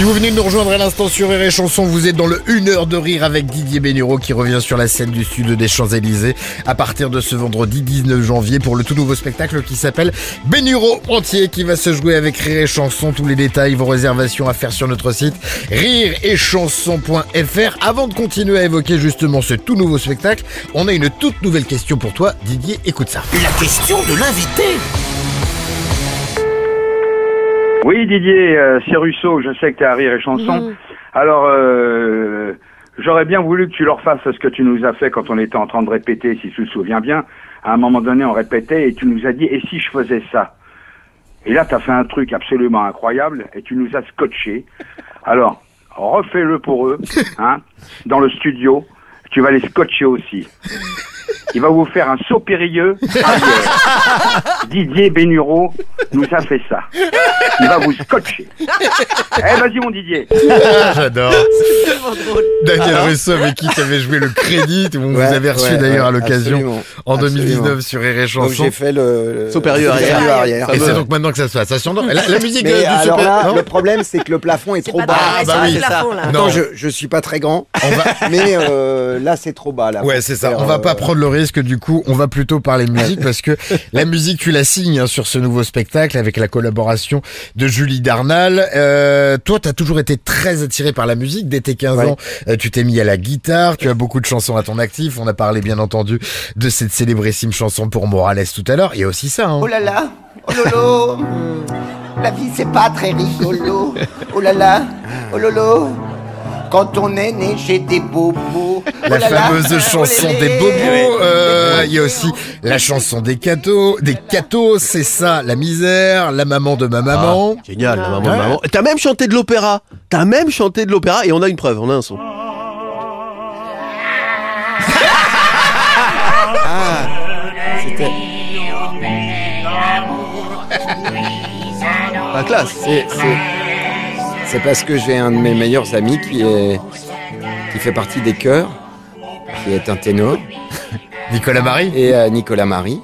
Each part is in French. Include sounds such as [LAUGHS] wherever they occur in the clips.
Si vous venez de nous rejoindre à l'instant sur Rire et Chanson, vous êtes dans le 1 heure de rire avec Didier Bénureau qui revient sur la scène du Sud des Champs-Élysées à partir de ce vendredi 19 janvier pour le tout nouveau spectacle qui s'appelle Bénureau entier qui va se jouer avec Rire et Chanson. Tous les détails, vos réservations à faire sur notre site rireetchanson.fr. Avant de continuer à évoquer justement ce tout nouveau spectacle, on a une toute nouvelle question pour toi. Didier, écoute ça. La question de l'invité. Oui, Didier, euh, c'est Russo, je sais que tu es à Rire et Chanson. Alors, euh, j'aurais bien voulu que tu leur fasses ce que tu nous as fait quand on était en train de répéter, si tu te souviens bien. À un moment donné, on répétait et tu nous as dit, et si je faisais ça? Et là, tu as fait un truc absolument incroyable et tu nous as scotché. Alors, refais-le pour eux, [LAUGHS] hein, dans le studio. Tu vas les scotcher aussi. Il va vous faire un saut périlleux. arrière. [LAUGHS] Didier Bénureau nous a fait ça. Il va vous scotcher. Eh, vas-y, mon Didier. J'adore. Daniel Russo avec qui tu avais joué le crédit, on Ouais, vous avez reçu ouais, d'ailleurs à l'occasion en absolument. 2019 sur Rire et Donc Chanson. j'ai fait le, le Supérieur le arrière. Et c'est donc maintenant que ça se passe. Ça. La, la musique Mais euh, du alors super- là, non le problème c'est que le plafond est, C'est trop bas. pareil, bah c'est oui. le plafond là. Non. Je, je suis pas très grand, on va, [LAUGHS] mais euh, là c'est trop bas là. Ouais, c'est ça. On va euh, pas prendre le risque du coup. On va plutôt parler musique parce que la musique, tu la signes hein, sur ce nouveau spectacle avec la collaboration de Julie Darnal. Euh, toi, t'as toujours été très attiré par la musique. Dès tes 15 Ouais. ans, euh, tu t'es mis à la guitare. Tu as beaucoup de chansons à ton actif. On a parlé bien entendu de cette célébrissime chanson pour Morales tout à l'heure. Il y a aussi ça. Hein. Oh là là, oh lolo, la vie c'est pas très rigolo. Oh là là, oh lolo, quand on est né chez des bobos. La oh là, fameuse oh chanson des bobos. Euh, Il y a aussi la chanson des cathos. Des cathos, c'est ça, la misère, la maman de ma maman. Génial, la maman de Ouais. maman. T'as même chanté de l'opéra. T'as même chanté de l'opéra et on a une preuve, on a un son. [LAUGHS] c'était- La classe. c'est- c'est- parce que j'ai un de mes meilleurs amis qui est qui fait partie des chœurs, qui est un ténor, [LAUGHS] Nicolas Marie. et euh, Nicolas Marie.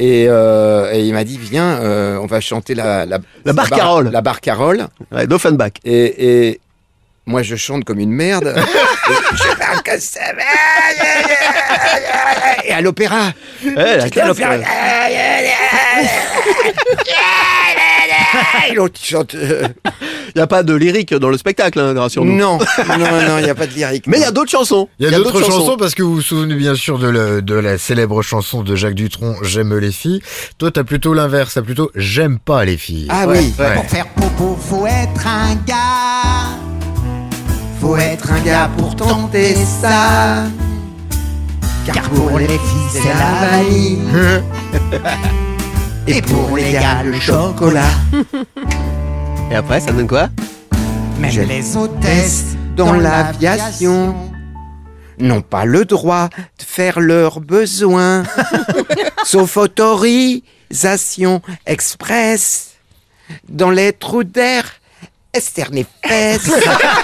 Et, euh, et il m'a dit viens, euh, on va chanter la la, La barcarolle. La barcarolle. Ouais, d'Offenbach. Et, et moi, je chante comme une merde. [LAUGHS] Et je parle comme ça. Et à. Ouais, l'opéra. [LAUGHS] l'autre, il chante. euh, [LAUGHS] Y a pas de lyrique dans le spectacle, hein, rassure-nous. [LAUGHS] Non, non, non, il n'y a pas de lyrique. Mais il y a d'autres chansons. Il y a d'autres chansons parce que vous vous souvenez bien sûr de, la célèbre chanson de Jacques Dutronc, J'aime les filles. Toi, t'as plutôt l'inverse, t'as plutôt J'aime pas les filles. Ah oui. Ouais. Pour faire popo, faut être un gars. Faut être un gars pour tenter ça. Car pour les filles, c'est la vanille. [LAUGHS] Et pour les gars, le chocolat. Et après, ça donne quoi Même J'aime. les hôtesses Dans l'aviation, n'ont pas le droit de faire leurs besoins. [LAUGHS] Sauf autorisation express. Dans les trous d'air, Esther et fesses.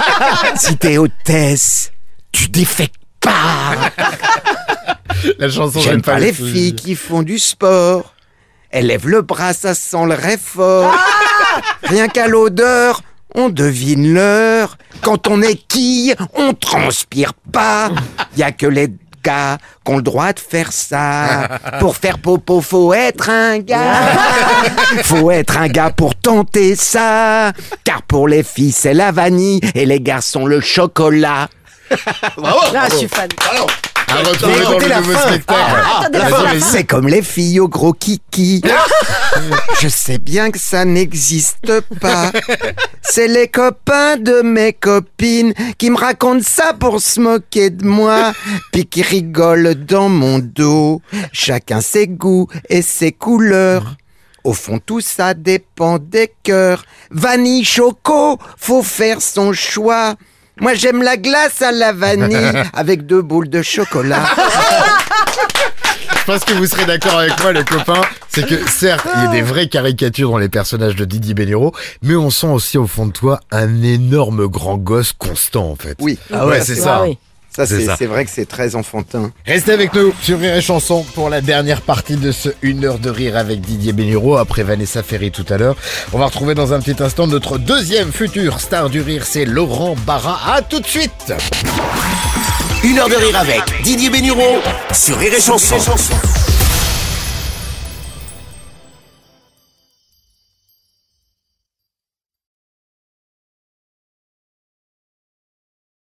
[LAUGHS] si t'es hôtesse, tu défectes pas. La chanson J'aime pas les filles qui font du sport. Elles lèvent le bras, ça sent le réfort. Rien qu'à l'odeur, on devine l'heure. Quand on est quille, on transpire pas. Y a que les gars qui ont le droit de faire ça. Pour faire popo, faut être un gars. Faut être un gars pour tenter ça. Car pour les filles, c'est la vanille et les garçons, le chocolat. Là, je suis fan. À retrouver dans le nouveau spectacle. Vas-y. C'est comme les filles au gros kiki. [LAUGHS] Je sais bien que ça n'existe pas. C'est les copains de mes copines qui me racontent ça pour se moquer de moi, puis qui rigolent dans mon dos. Chacun ses goûts et ses couleurs. Au fond, tout ça dépend des cœurs. Vanille, choco, faut faire son choix. Moi, j'aime la glace à la vanille [LAUGHS] avec deux boules de chocolat. Je pense que vous serez d'accord avec moi, les copains. C'est que, certes, il y a des vraies caricatures dans les personnages de Didier Bénureau, mais on sent aussi au fond de toi un énorme grand gosse constant, en fait. Oui. Ah ouais, c'est ça. Ah oui. Ça, C'est vrai que c'est très enfantin. Restez avec nous sur Rire et Chanson pour la dernière partie de ce 1 heure de rire avec Didier Bénureau après Vanessa Ferry tout à l'heure. On va retrouver dans un petit instant notre deuxième futur star du rire, c'est Laurent Barra. À tout de suite Une heure de rire avec Didier Bénureau sur Rire et Chanson.